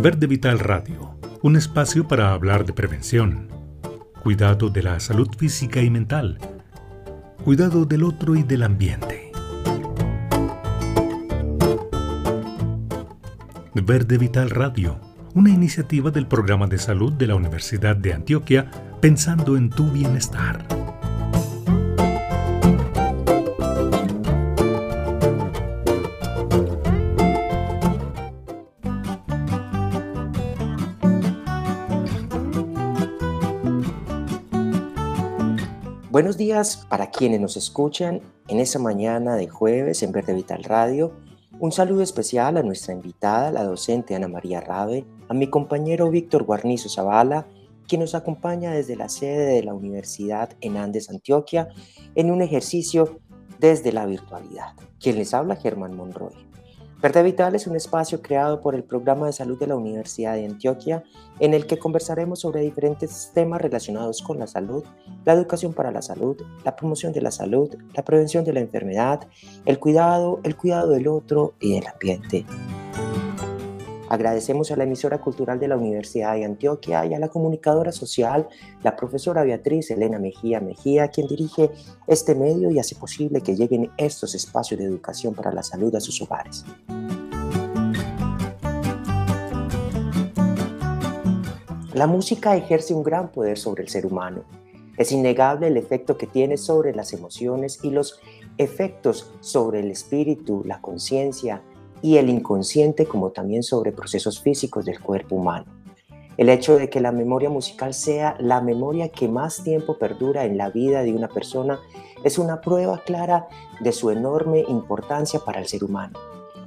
Verde Vital Radio, un espacio para hablar de prevención, cuidado de la salud física y mental, cuidado del otro y del ambiente. Verde Vital Radio, una iniciativa del programa de salud de la Universidad de Antioquia pensando en tu bienestar. Buenos días para quienes nos escuchan en esa mañana de jueves en Verde Vital Radio. Un saludo especial a nuestra invitada, la docente Ana María Rabe, a mi compañero Víctor Guarnizo Zavala, quien nos acompaña desde la sede de la Universidad en Andes, Antioquia, en un ejercicio desde la virtualidad. Quien les habla, Germán Monroy. Verde Vital es un espacio creado por el Programa de Salud de la Universidad de Antioquia en el que conversaremos sobre diferentes temas relacionados con la salud, la educación para la salud, la promoción de la salud, la prevención de la enfermedad, el cuidado, el cuidado del otro y del ambiente. Agradecemos a la emisora cultural de la Universidad de Antioquia y a la comunicadora social, la profesora Beatriz Elena Mejía Mejía, quien dirige este medio y hace posible que lleguen estos espacios de educación para la salud a sus hogares. La música ejerce un gran poder sobre el ser humano. Es innegable el efecto que tiene sobre las emociones y los efectos sobre el espíritu, la conciencia, y el inconsciente como también sobre procesos físicos del cuerpo humano. El hecho de que la memoria musical sea la memoria que más tiempo perdura en la vida de una persona es una prueba clara de su enorme importancia para el ser humano.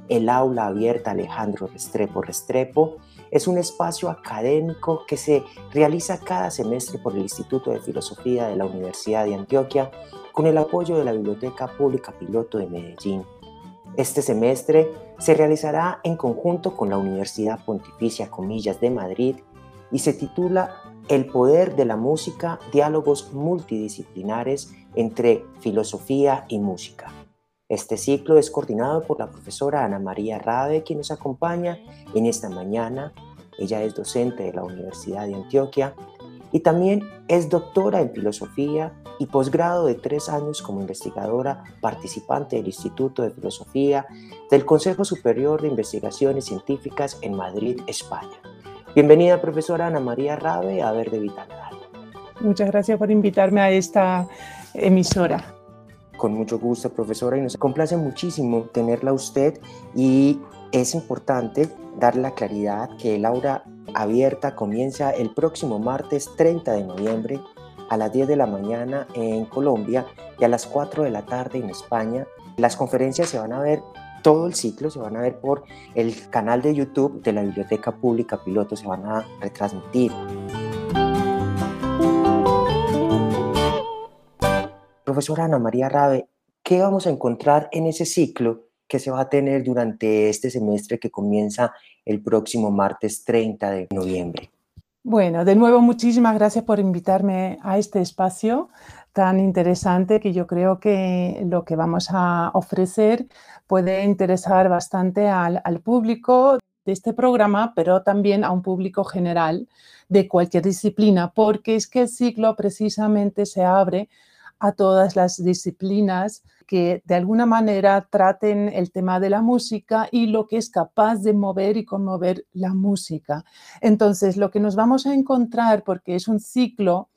El aula abierta Alejandro Restrepo Restrepo es un espacio académico que se realiza cada semestre por el Instituto de Filosofía de la Universidad de Antioquia con el apoyo de la Biblioteca Pública Piloto de Medellín este semestre se realizará en conjunto con la Universidad Pontificia Comillas de Madrid y se titula El poder de la música, diálogos multidisciplinares entre filosofía y música. Este ciclo es coordinado por la profesora Ana María Rabe, quien nos acompaña en esta mañana. Ella es docente de la Universidad de Antioquia y también es doctora en filosofía y posgrado de tres años como investigadora participante del Instituto de Filosofía del Consejo Superior de Investigaciones Científicas en Madrid, España. Bienvenida, profesora Ana María Rabe, a Verde Vital Muchas gracias por invitarme a esta emisora. Con mucho gusto, profesora, y nos complace muchísimo tenerla usted y es importante dar la claridad que el aula abierta comienza el próximo martes 30 de noviembre a las 10 de la mañana en Colombia y a las 4 de la tarde en España. Las conferencias se van a ver, todo el ciclo se van a ver por el canal de YouTube de la Biblioteca Pública Piloto, se van a retransmitir. Profesora Ana María Rabe, ¿qué vamos a encontrar en ese ciclo que se va a tener durante este semestre que comienza el próximo martes 30 de noviembre? Bueno, de nuevo muchísimas gracias por invitarme a este espacio tan interesante que yo creo que lo que vamos a ofrecer puede interesar bastante al, público de este programa, pero también a un público general de cualquier disciplina, porque es que el ciclo precisamente se abre a todas las disciplinas que de alguna manera traten el tema de la música y lo que es capaz de mover y conmover la música. Entonces, lo que nos vamos a encontrar, porque es un ciclo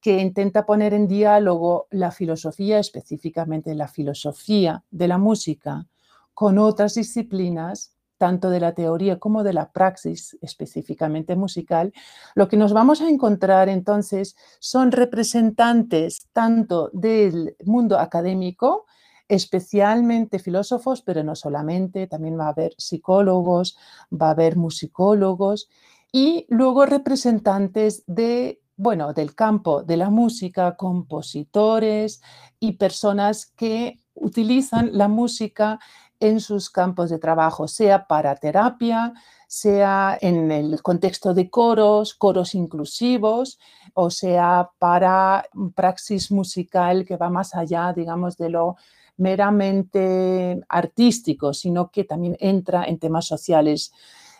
que intenta poner en diálogo la filosofía, específicamente la filosofía de la música, con otras disciplinas, tanto de la teoría como de la praxis específicamente musical, lo que nos vamos a encontrar entonces son representantes tanto del mundo académico, especialmente filósofos, pero no solamente, también va a haber psicólogos, va a haber musicólogos y luego representantes de bueno, del campo de la música, compositores y personas que utilizan la música en sus campos de trabajo, sea para terapia, sea en el contexto de coros, coros inclusivos, o sea para praxis musical que va más allá, digamos, de lo meramente artístico, sino que también entra en temas sociales.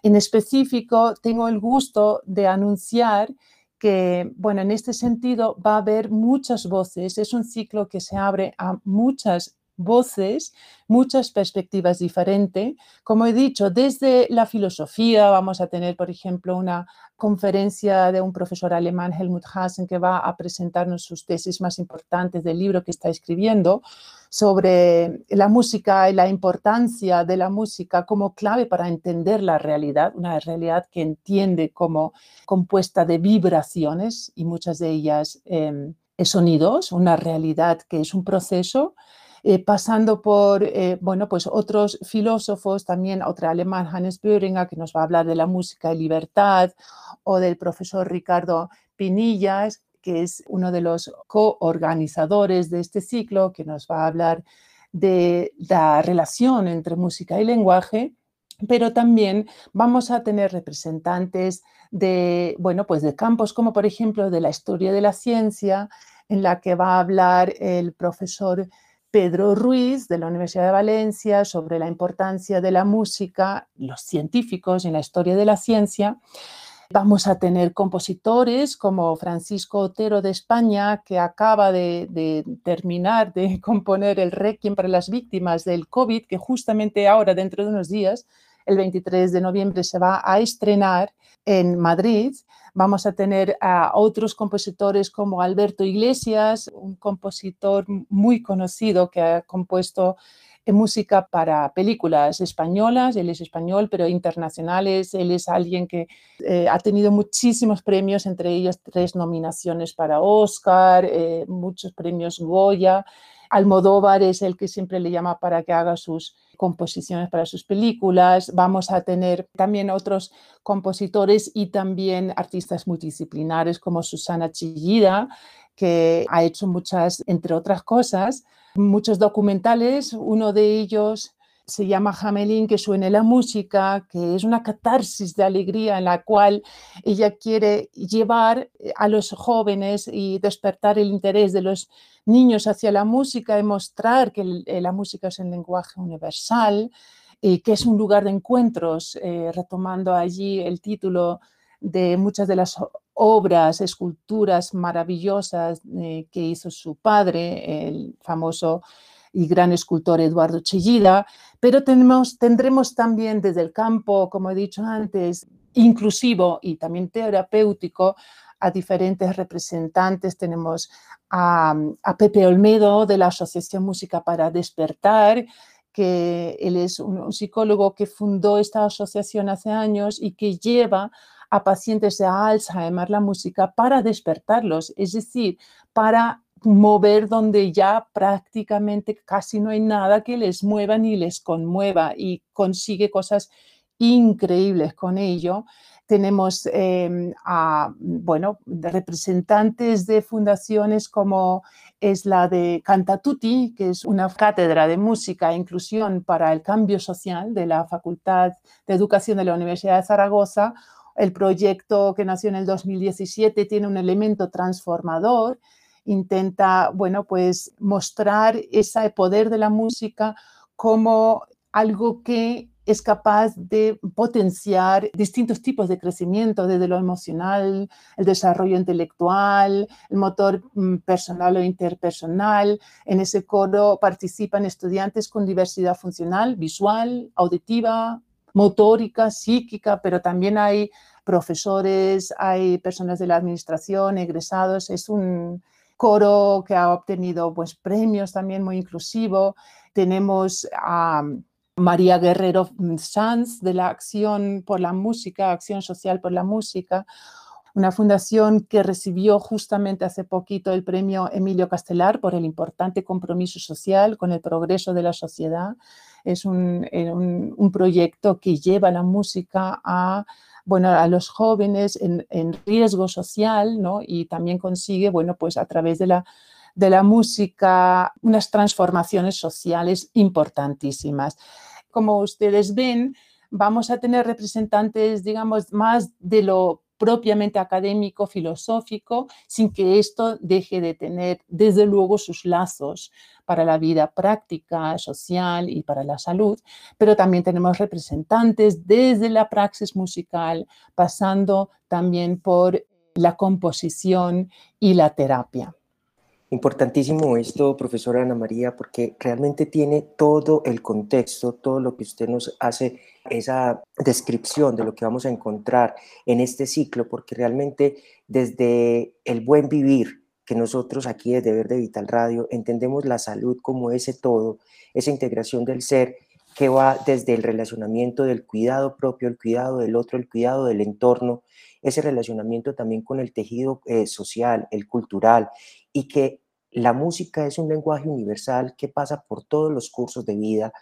En específico, tengo el gusto de anunciar que, bueno, en este sentido va a haber muchas voces. Es un ciclo que se abre a muchas voces, muchas perspectivas diferentes. Como he dicho, desde la filosofía vamos a tener, por ejemplo, una conferencia de un profesor alemán, Helmut Hasen, que va a presentarnos sus tesis más importantes del libro que está escribiendo sobre la música y la importancia de la música como clave para entender la realidad, una realidad que entiende como compuesta de vibraciones y muchas de ellas eh, sonidos, una realidad que es un proceso eh, pasando por, eh, bueno, pues otros filósofos, también otro alemán, Hannes Böhringer, que nos va a hablar de la música y libertad, o del profesor Ricardo Pinillas, que es uno de los coorganizadores de este ciclo, que nos va a hablar de la relación entre música y lenguaje, pero también vamos a tener representantes de, bueno, pues de campos como por ejemplo de la historia de la ciencia, en la que va a hablar el profesor Pedro Ruiz de la Universidad de Valencia sobre la importancia de la música, los científicos en la historia de la ciencia. Vamos a tener compositores como Francisco Otero de España, que acaba de, terminar de componer el Requiem para las víctimas del COVID, que justamente ahora, dentro de unos días, el 23 de noviembre, se va a estrenar en Madrid. Vamos a tener a otros compositores como Alberto Iglesias, un compositor muy conocido que ha compuesto música para películas españolas, él es español, pero internacionales, él es alguien que eh, ha tenido muchísimos premios, entre ellos tres nominaciones para Oscar, eh, muchos premios Goya. Almodóvar es el que siempre le llama para que haga sus composiciones para sus películas. Vamos a tener también otros compositores y también artistas multidisciplinares como Susana Chillida, que ha hecho muchas, entre otras cosas, muchos documentales. Uno de ellos se llama Jamelín, que suene la música, que es una catarsis de alegría en la cual ella quiere llevar a los jóvenes y despertar el interés de los niños hacia la música y mostrar que eh, la música es un lenguaje universal y que es un lugar de encuentros, eh, retomando allí el título de muchas de las obras, esculturas maravillosas eh, que hizo su padre, el famoso y gran escultor Eduardo Chillida, pero tenemos, tendremos también desde el campo, como he dicho antes, inclusivo y también terapéutico, a diferentes representantes. Tenemos a, Pepe Olmedo de la Asociación Música para Despertar, que él es un, psicólogo que fundó esta asociación hace años y que lleva a pacientes de Alzheimer la música para despertarlos, es decir, para mover donde ya prácticamente casi no hay nada que les mueva ni les conmueva y consigue cosas increíbles con ello. Tenemos em, a, bueno, representantes de fundaciones como es la de Cantatuti, que es una cátedra de música e inclusión para el cambio social de la Facultad de Educación de la Universidad de Zaragoza. El proyecto que nació en el 2017 tiene un elemento transformador intenta, bueno, pues mostrar ese poder de la música como algo que es capaz de potenciar distintos tipos de crecimiento, desde lo emocional, el desarrollo intelectual, el motor mm, personal o interpersonal. En ese coro participan estudiantes con diversidad funcional, visual, auditiva, motórica, psíquica, pero también hay profesores, hay personas de la administración, egresados. Es un, coro que ha obtenido pues, premios también muy inclusivo. Tenemos a María Guerrero Sanz de la Acción por la Música, Acción Social por la Música, una fundación que recibió justamente hace poquito el premio Emilio Castelar por el importante compromiso social con el progreso de la sociedad. Es un, un, un proyecto que lleva la música a bueno, a los jóvenes en, riesgo social, ¿no? Y también consigue, bueno, pues a través de la, de la música, unas transformaciones sociales importantísimas. Como ustedes ven, vamos a tener representantes, digamos, más de lo propiamente académico, filosófico, sin que esto deje de tener, desde luego, sus lazos para la vida práctica, social y para la salud, pero también tenemos representantes desde la praxis musical, pasando también por la composición y la terapia. Importantísimo esto, profesora Ana María, porque realmente tiene todo el contexto, todo lo que usted nos hace, esa descripción de lo que vamos a encontrar en este ciclo, porque realmente desde el buen vivir, que nosotros aquí desde Verde Vital Radio entendemos la salud como ese todo, esa integración del ser que va desde el relacionamiento del cuidado propio, el cuidado del otro, el cuidado del entorno, ese relacionamiento también con el tejido eh, social, el cultural, y que la música es un lenguaje universal que pasa por todos los cursos de vida.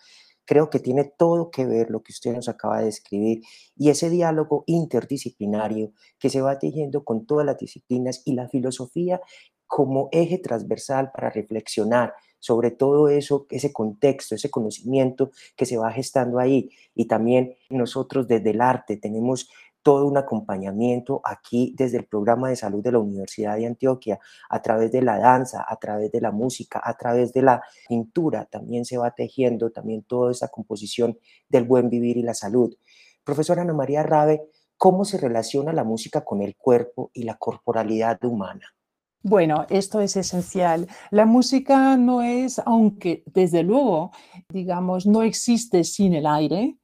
Creo que tiene todo que ver lo que usted nos acaba de describir y ese diálogo interdisciplinario que se va tejiendo con todas las disciplinas y la filosofía como eje transversal para reflexionar sobre todo eso, ese contexto, ese conocimiento que se va gestando ahí. Y también nosotros desde el arte tenemos todo un acompañamiento aquí desde el programa de salud de la Universidad de Antioquia, a través de la danza, a través de la música, a través de la pintura, también se va tejiendo también toda esa composición del buen vivir y la salud. Profesora Ana María Rabe, ¿cómo se relaciona la música con el cuerpo y la corporalidad humana? Bueno, esto es esencial. La música no es, aunque desde luego, digamos, no existe sin el aire,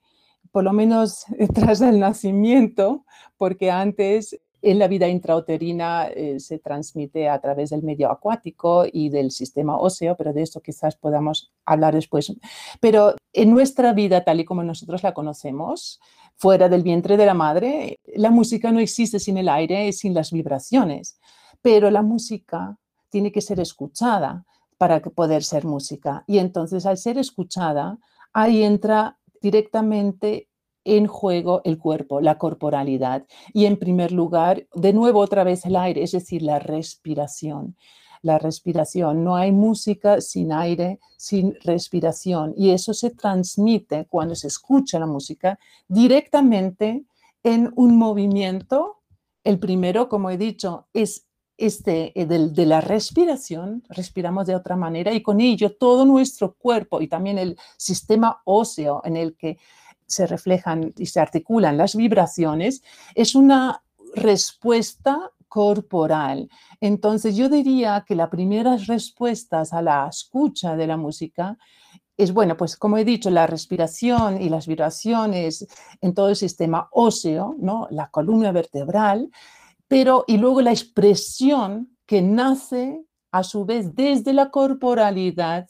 por lo menos tras el nacimiento, porque antes en la vida intrauterina eh, se transmite a través del medio acuático y del sistema óseo, pero de esto quizás podamos hablar después. Pero en nuestra vida, tal y como nosotros la conocemos, fuera del vientre de la madre, la música no existe sin el aire, sin las vibraciones, pero la música tiene que ser escuchada para poder ser música. Y entonces al ser escuchada, ahí entra directamente en juego el cuerpo, la corporalidad. Y en primer lugar, de nuevo otra vez el aire, es decir, la respiración. La respiración. No hay música sin aire, sin respiración. Y eso se transmite cuando se escucha la música directamente en un movimiento. El primero, como he dicho, es este, eh, de, de, la respiración, respiramos de otra manera y con ello todo nuestro cuerpo y también el sistema óseo en el que se reflejan y se articulan las vibraciones, es una respuesta corporal. Entonces yo diría que las primeras respuestas a la escucha de la música es, bueno, pues como he dicho, la respiración y las vibraciones en todo el sistema óseo, ¿no? la columna vertebral, pero y luego la expresión que nace a su vez desde la corporalidad.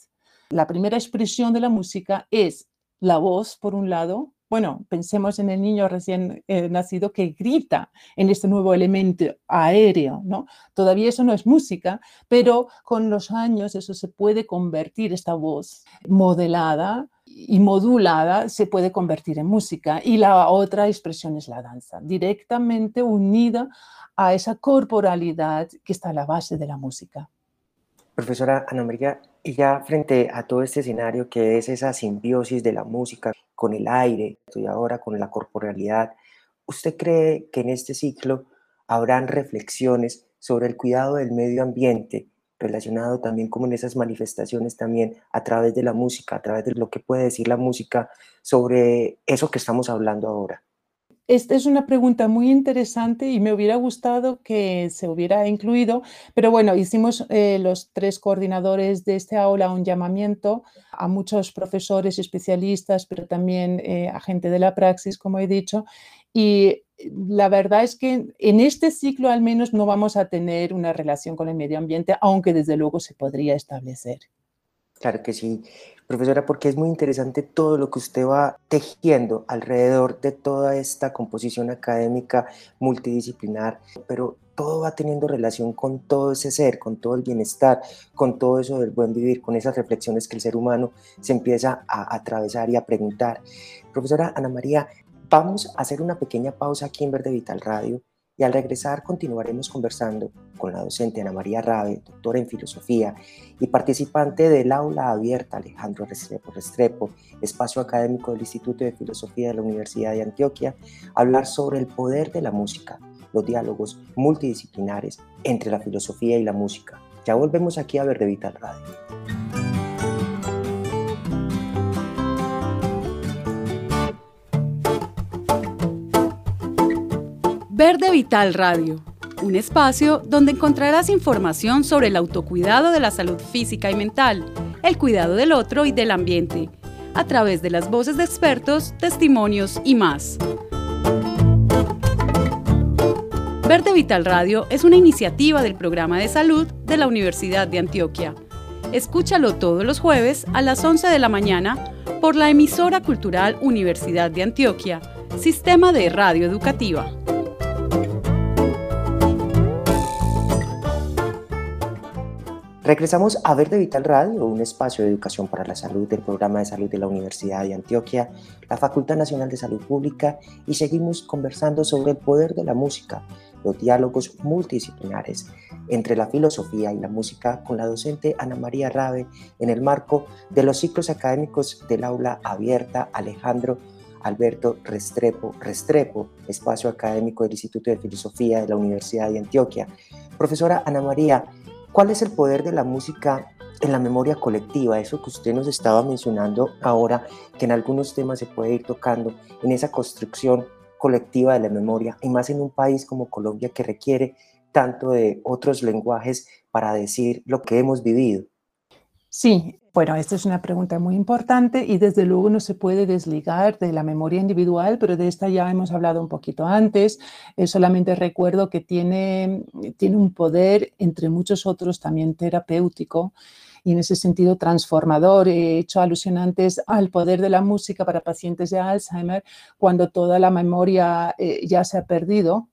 La primera expresión de la música es la voz, por un lado, bueno, pensemos en el niño recién eh, nacido que grita en este nuevo elemento aéreo, ¿no? Todavía eso no es música, pero con los años eso se puede convertir, esta voz modelada y modulada se puede convertir en música. Y la otra expresión es la danza, directamente unida a esa corporalidad que está a la base de la música. Profesora Ana María, y ya frente a todo este escenario que es esa simbiosis de la música con el aire y ahora con la corporalidad, ¿usted cree que en este ciclo habrán reflexiones sobre el cuidado del medio ambiente relacionado también como en esas manifestaciones también a través de la música, a través de lo que puede decir la música sobre eso que estamos hablando ahora? Esta es una pregunta muy interesante y me hubiera gustado que se hubiera incluido, pero bueno, hicimos eh, los tres coordinadores de este aula un llamamiento a muchos profesores especialistas, pero también eh, a gente de la praxis, como he dicho, y la verdad es que en este ciclo al menos no vamos a tener una relación con el medio ambiente, aunque desde luego se podría establecer. Claro que sí, profesora, porque es muy interesante todo lo que usted va tejiendo alrededor de toda esta composición académica multidisciplinar, pero todo va teniendo relación con todo ese ser, con todo el bienestar, con todo eso del buen vivir, con esas reflexiones que el ser humano se empieza a atravesar y a preguntar. Profesora Ana María, vamos a hacer una pequeña pausa aquí en Verde Vital Radio y al regresar continuaremos conversando con la docente Ana María Rabe, doctora en filosofía y participante del aula abierta Alejandro Restrepo Restrepo, espacio académico del Instituto de Filosofía de la Universidad de Antioquia, hablar sobre el poder de la música los diálogos multidisciplinares entre la filosofía y la música. Ya volvemos aquí a Verde Vital Radio. Verde Vital Radio, un espacio donde encontrarás información sobre el autocuidado de la salud física y mental, el cuidado del otro y del ambiente, a través de las voces de expertos, testimonios y más. Verde Vital Radio es una iniciativa del programa de salud de la Universidad de Antioquia. Escúchalo todos los jueves a las 11 de la mañana por la emisora cultural Universidad de Antioquia, Sistema de Radio Educativa. Regresamos a Verde Vital Radio, un espacio de educación para la salud del programa de salud de la Universidad de Antioquia, la Facultad Nacional de Salud Pública y seguimos conversando sobre el poder de la música, los diálogos multidisciplinares entre la filosofía y la música con la docente Ana María Rabe en el marco de los ciclos académicos del aula abierta Alejandro Alberto Restrepo, Restrepo, espacio académico del Instituto de Filosofía de la Universidad de Antioquia. Profesora Ana María, ¿Cuál es el poder de la música en la memoria colectiva? Eso que usted nos estaba mencionando ahora, que en algunos temas se puede ir tocando en esa construcción colectiva de la memoria, y más en un país como Colombia que requiere tanto de otros lenguajes para decir lo que hemos vivido. Sí, bueno, esta es una pregunta muy importante y desde luego no se puede desligar de la memoria individual, pero de esta ya hemos hablado un poquito antes. Eh, solamente recuerdo que tiene, tiene un poder, entre muchos otros, también terapéutico y en ese sentido transformador. He hecho alusión antes al poder de la música para pacientes de Alzheimer cuando toda la memoria eh, ya se ha perdido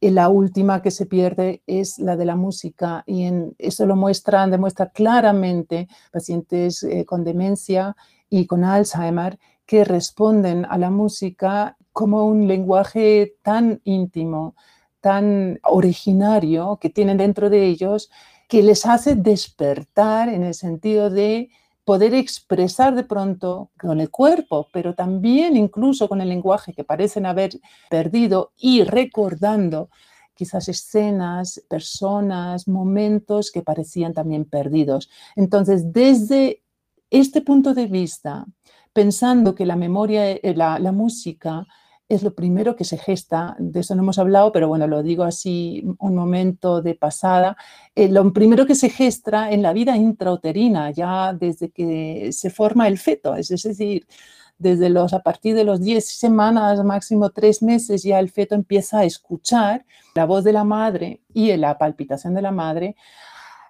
y la última que se pierde es la de la música y eso lo muestran, demuestra claramente pacientes eh, con demencia y con Alzheimer que responden a la música como un lenguaje tan íntimo, tan originario que tienen dentro de ellos, que les hace despertar en el sentido de poder expresar de pronto con el cuerpo, pero también incluso con el lenguaje que parecen haber perdido y recordando quizás escenas, personas, momentos que parecían también perdidos. Entonces, desde este punto de vista, pensando que la memoria, eh, la, la música es lo primero que se gesta, de eso no hemos hablado, pero bueno, lo digo así un momento de pasada, eh, lo primero que se gesta en la vida intrauterina, ya desde que se forma el feto, es decir, desde los, a partir de los 10 semanas, máximo 3 meses, ya el feto empieza a escuchar la voz de la madre y la palpitación de la madre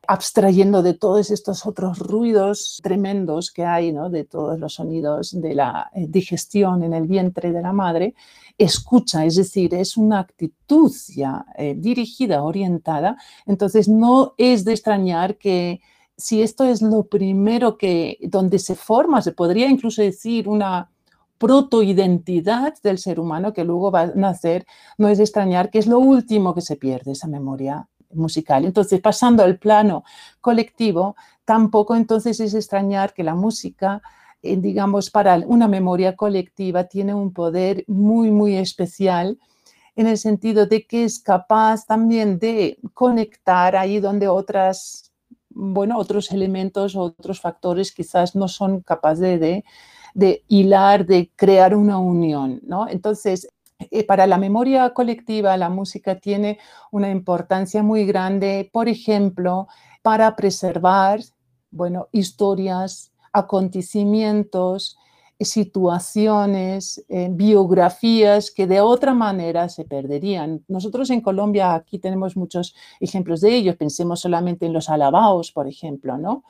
abstrayendo de todos estos otros ruidos tremendos que hay, de todos los sonidos de la eh, digestión en el vientre de la madre, escucha, es decir, es una actitud ya eh, dirigida, orientada. Entonces, no es de extrañar que si esto es lo primero que, donde se forma, se podría incluso decir una protoidentidad del ser humano que luego va a nacer, no es de extrañar que es lo último que se pierde, esa memoria musical. Entonces, pasando al plano colectivo, tampoco entonces es extrañar que la música, eh, digamos, para una memoria colectiva tiene un poder muy, muy especial en el sentido de que es capaz también de conectar ahí donde otras, bueno, otros elementos, otros factores quizás no son capaces de, de, de hilar, de crear una unión, ¿no? Entonces, eh, para la memoria colectiva, la música tiene una importancia muy grande, por ejemplo, para preservar, bueno, historias, acontecimientos, situaciones, eh, biografías que de otra manera se perderían. Nosotros en Colombia aquí tenemos muchos ejemplos de ellos. Pensemos solamente en los alabaos, por ejemplo, ¿no?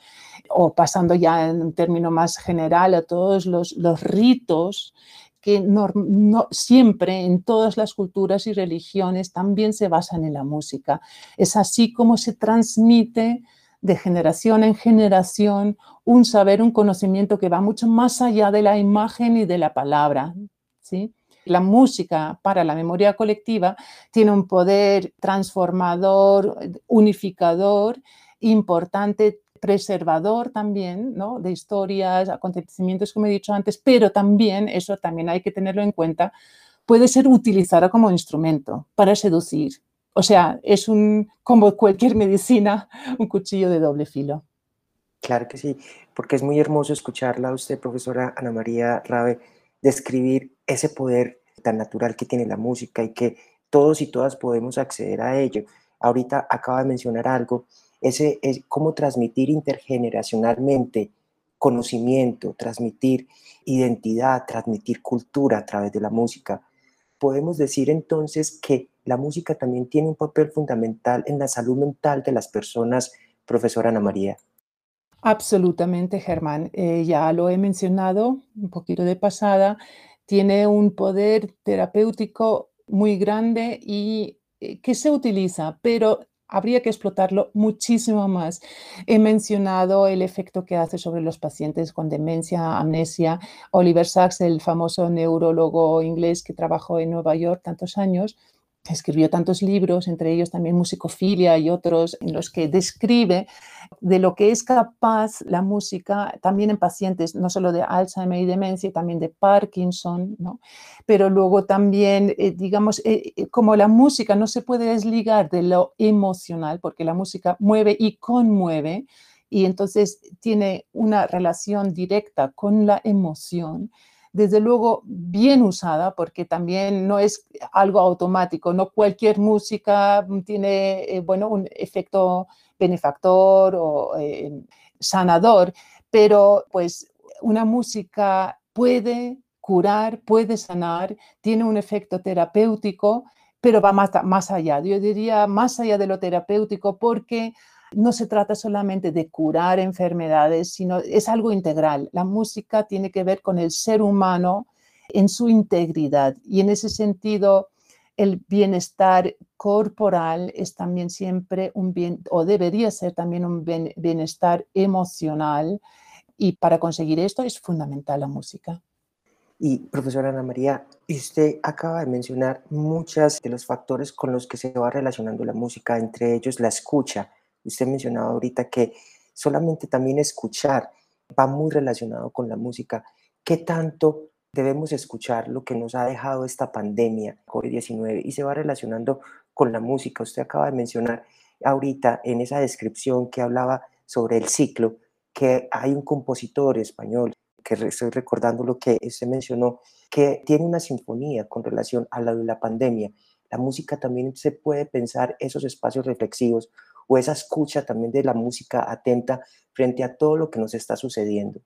O pasando ya en un término más general a todos los, los ritos que no, siempre en todas las culturas y religiones también se basan en la música. Es así como se transmite de generación en generación un saber, un conocimiento que va mucho más allá de la imagen y de la palabra. ¿sí? La música para la memoria colectiva tiene un poder transformador, unificador, importante preservador también ¿no? de historias, acontecimientos, como he dicho antes, pero también, eso también hay que tenerlo en cuenta, puede ser utilizada como instrumento para seducir. O sea, es un, como cualquier medicina, un cuchillo de doble filo. Claro que sí, porque es muy hermoso escucharla a usted, profesora Ana María Rabe, describir ese poder tan natural que tiene la música y que todos y todas podemos acceder a ello. Ahorita acaba de mencionar algo, ese es cómo transmitir intergeneracionalmente conocimiento, transmitir identidad, transmitir cultura a través de la música. Podemos decir entonces que la música también tiene un papel fundamental en la salud mental de las personas, profesora Ana María. Absolutamente, Germán. Eh, ya lo he mencionado un poquito de pasada. Tiene un poder terapéutico muy grande y eh, que se utiliza, pero habría que explotarlo muchísimo más. He mencionado el efecto que hace sobre los pacientes con demencia, amnesia. Oliver Sacks, el famoso neurólogo inglés que trabajó en Nueva York tantos años, escribió tantos libros, entre ellos también Musicofilia y otros, en los que describe de lo que es capaz la música también en pacientes, no solo de Alzheimer y demencia, también de Parkinson, ¿no? pero luego también, eh, digamos, eh, eh, como la música no se puede desligar de lo emocional, porque la música mueve y conmueve, y entonces tiene una relación directa con la emoción desde luego bien usada, porque también no es algo automático, no cualquier música tiene, eh, bueno, un efecto benefactor o eh, sanador, pero pues una música puede curar, puede sanar, tiene un efecto terapéutico, pero va más, más allá. Yo diría más allá de lo terapéutico porque no se trata solamente de curar enfermedades, sino es algo integral. La música tiene que ver con el ser humano en su integridad y en ese sentido el bienestar corporal es también siempre un bien, o debería ser también un bienestar emocional y para conseguir esto es fundamental la música. Y profesora Ana María, usted acaba de mencionar muchos de los factores con los que se va relacionando la música, entre ellos la escucha. Usted mencionaba ahorita que solamente también escuchar va muy relacionado con la música. ¿Qué tanto debemos escuchar lo que nos ha dejado esta pandemia COVID-19 y se va relacionando con la música? Usted acaba de mencionar ahorita en esa descripción que hablaba sobre el ciclo que hay un compositor español que estoy recordando lo que usted mencionó, que tiene una sinfonía con relación a la de la pandemia. La música también se puede pensar esos espacios reflexivos o esa escucha también de la música atenta frente a todo lo que nos está sucediendo.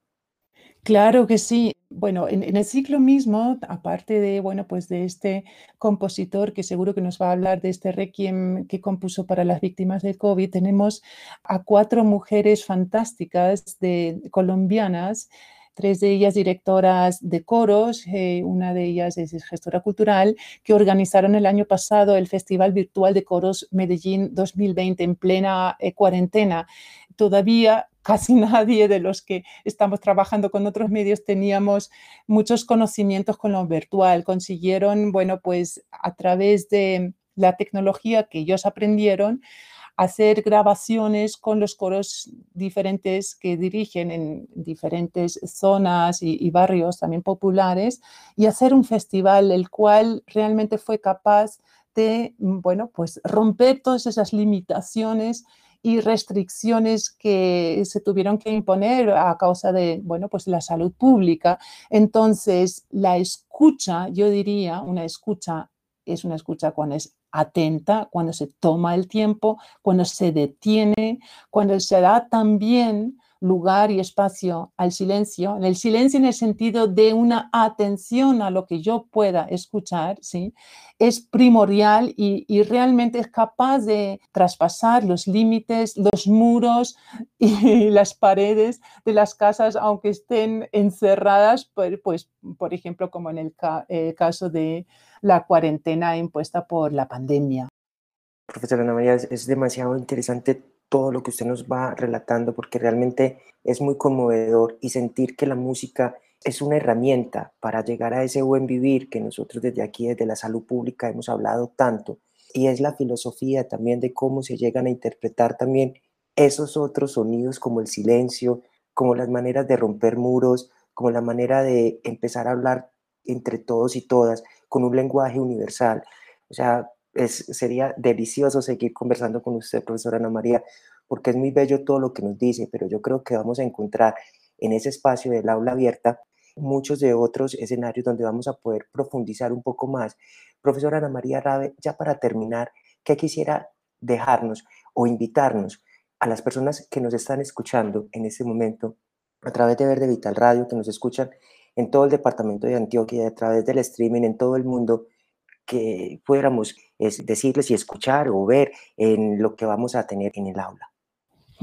Claro que sí. Bueno, en, el ciclo mismo, aparte de, bueno, pues de este compositor que seguro que nos va a hablar de este requiem que compuso para las víctimas del COVID, tenemos a cuatro mujeres fantásticas de, colombianas tres de ellas directoras de coros, eh, una de ellas es gestora cultural, que organizaron el año pasado el Festival Virtual de Coros Medellín 2020 en plena eh, cuarentena. Todavía casi nadie de los que estamos trabajando con otros medios teníamos muchos conocimientos con lo virtual. Consiguieron, bueno, pues a través de la tecnología que ellos aprendieron, hacer grabaciones con los coros diferentes que dirigen en diferentes zonas y, barrios también populares y hacer un festival el cual realmente fue capaz de, bueno, pues romper todas esas limitaciones y restricciones que se tuvieron que imponer a causa de, bueno, pues la salud pública. Entonces, la escucha, yo diría, una escucha es una escucha cuando atenta, cuando se toma el tiempo, cuando se detiene, cuando se da también lugar y espacio al silencio, el silencio en el sentido de una atención a lo que yo pueda escuchar, ¿sí? es primordial y, y realmente es capaz de traspasar los límites, los muros y las paredes de las casas, aunque estén encerradas, pues, pues por ejemplo, como en el eh, caso de la cuarentena impuesta por la pandemia. Profesora Ana María, es demasiado interesante todo lo que usted nos va relatando, porque realmente es muy conmovedor y sentir que la música es una herramienta para llegar a ese buen vivir que nosotros desde aquí, desde la salud pública, hemos hablado tanto. Y es la filosofía también de cómo se llegan a interpretar también esos otros sonidos como el silencio, como las maneras de romper muros, como la manera de empezar a hablar entre todos y todas con un lenguaje universal. O sea, es, sería delicioso seguir conversando con usted, profesora Ana María, porque es muy bello todo lo que nos dice, pero yo creo que vamos a encontrar en ese espacio del aula abierta muchos de otros escenarios donde vamos a poder profundizar un poco más. Profesora Ana María Rabe, ya para terminar, ¿qué quisiera dejarnos o invitarnos a las personas que nos están escuchando en este momento a través de Verde Vital Radio, que nos escuchan en todo el departamento de Antioquia, a través del streaming en todo el mundo, que fuéramos es decirles y escuchar o ver en lo que vamos a tener en el aula.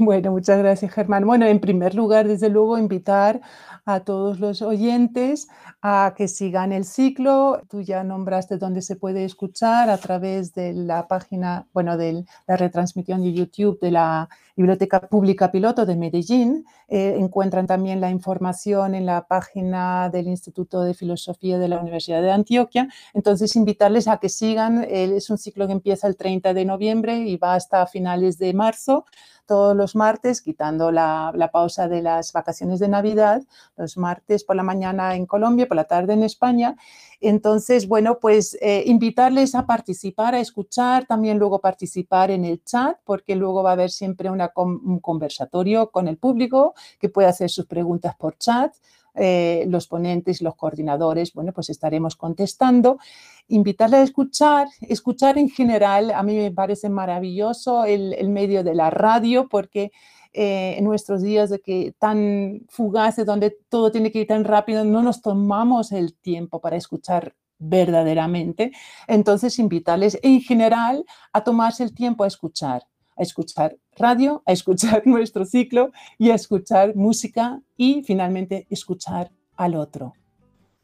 Bueno, muchas gracias, Germán. Bueno, en primer lugar, desde luego, invitar a todos los oyentes a que sigan el ciclo. Tú ya nombraste dónde se puede escuchar a través de la página, bueno, de la retransmisión de YouTube de la Biblioteca Pública Piloto de Medellín. Eh, encuentran también la información en la página del Instituto de Filosofía de la Universidad de Antioquia. Entonces, invitarles a que sigan. Es un ciclo que empieza el 30 de noviembre y va hasta finales de marzo todos los martes, quitando la, pausa de las vacaciones de Navidad, los martes por la mañana en Colombia, por la tarde en España. Entonces, bueno, pues eh, invitarles a participar, a escuchar, también luego participar en el chat, porque luego va a haber siempre una, un conversatorio con el público que puede hacer sus preguntas por chat. Eh, los ponentes, los coordinadores, bueno, pues estaremos contestando. Invitarle a escuchar, escuchar en general, a mí me parece maravilloso el, medio de la radio porque eh, en nuestros días de que tan fugaces, donde todo tiene que ir tan rápido, no nos tomamos el tiempo para escuchar verdaderamente. Entonces, invitarles en general a tomarse el tiempo a escuchar a escuchar radio, a escuchar nuestro ciclo y a escuchar música y finalmente escuchar al otro.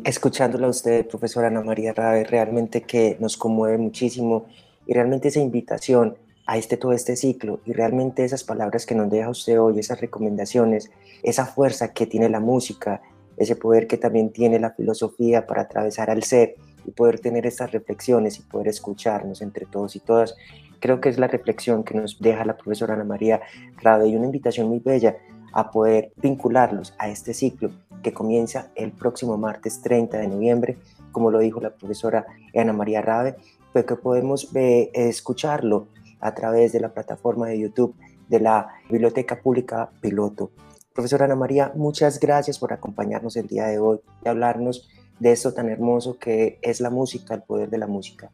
Escuchándola a usted, profesora Ana María Rabe, realmente que nos conmueve muchísimo y realmente esa invitación a este todo este ciclo y realmente esas palabras que nos deja usted hoy, esas recomendaciones, esa fuerza que tiene la música, ese poder que también tiene la filosofía para atravesar al ser y poder tener estas reflexiones y poder escucharnos entre todos y todas, Creo que es la reflexión que nos deja la profesora Ana María Rade y una invitación muy bella a poder vincularlos a este ciclo que comienza el próximo martes 30 de noviembre, como lo dijo la profesora Ana María Rabe, pues que podemos escucharlo a través de la plataforma de YouTube de la Biblioteca Pública Piloto. Profesora Ana María, muchas gracias por acompañarnos el día de hoy y hablarnos de esto tan hermoso que es la música, el poder de la música.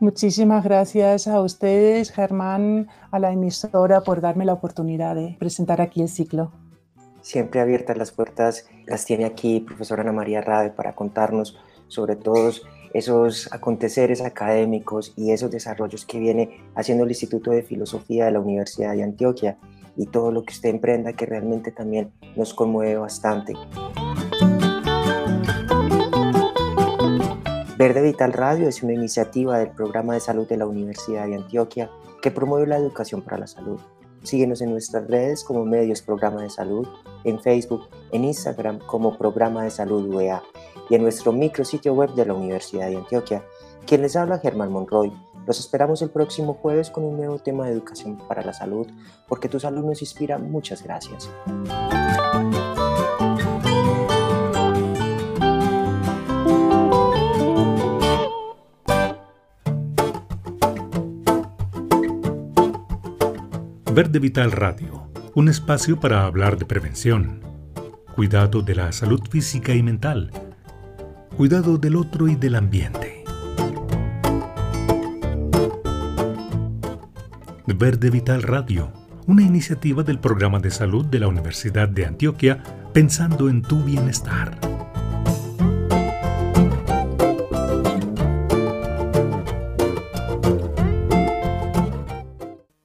Muchísimas gracias a ustedes, Germán, a la emisora, por darme la oportunidad de presentar aquí el ciclo. Siempre abiertas las puertas, las tiene aquí profesora Ana María Rade para contarnos sobre todos esos aconteceres académicos y esos desarrollos que viene haciendo el Instituto de Filosofía de la Universidad de Antioquia y todo lo que usted emprenda que realmente también nos conmueve bastante. Verde Vital Radio es una iniciativa del Programa de Salud de la Universidad de Antioquia que promueve la educación para la salud. Síguenos en nuestras redes como Medios Programa de Salud, en Facebook, en Instagram como Programa de Salud UEA y en nuestro micrositio web de la Universidad de Antioquia. Quien les habla Germán Monroy. Los esperamos el próximo jueves con un nuevo tema de educación para la salud, porque tu salud nos inspira. Muchas gracias. Verde Vital Radio, un espacio para hablar de prevención, cuidado de la salud física y mental, cuidado del otro y del ambiente. Verde Vital Radio, una iniciativa del programa de salud de la Universidad de Antioquia pensando en tu bienestar.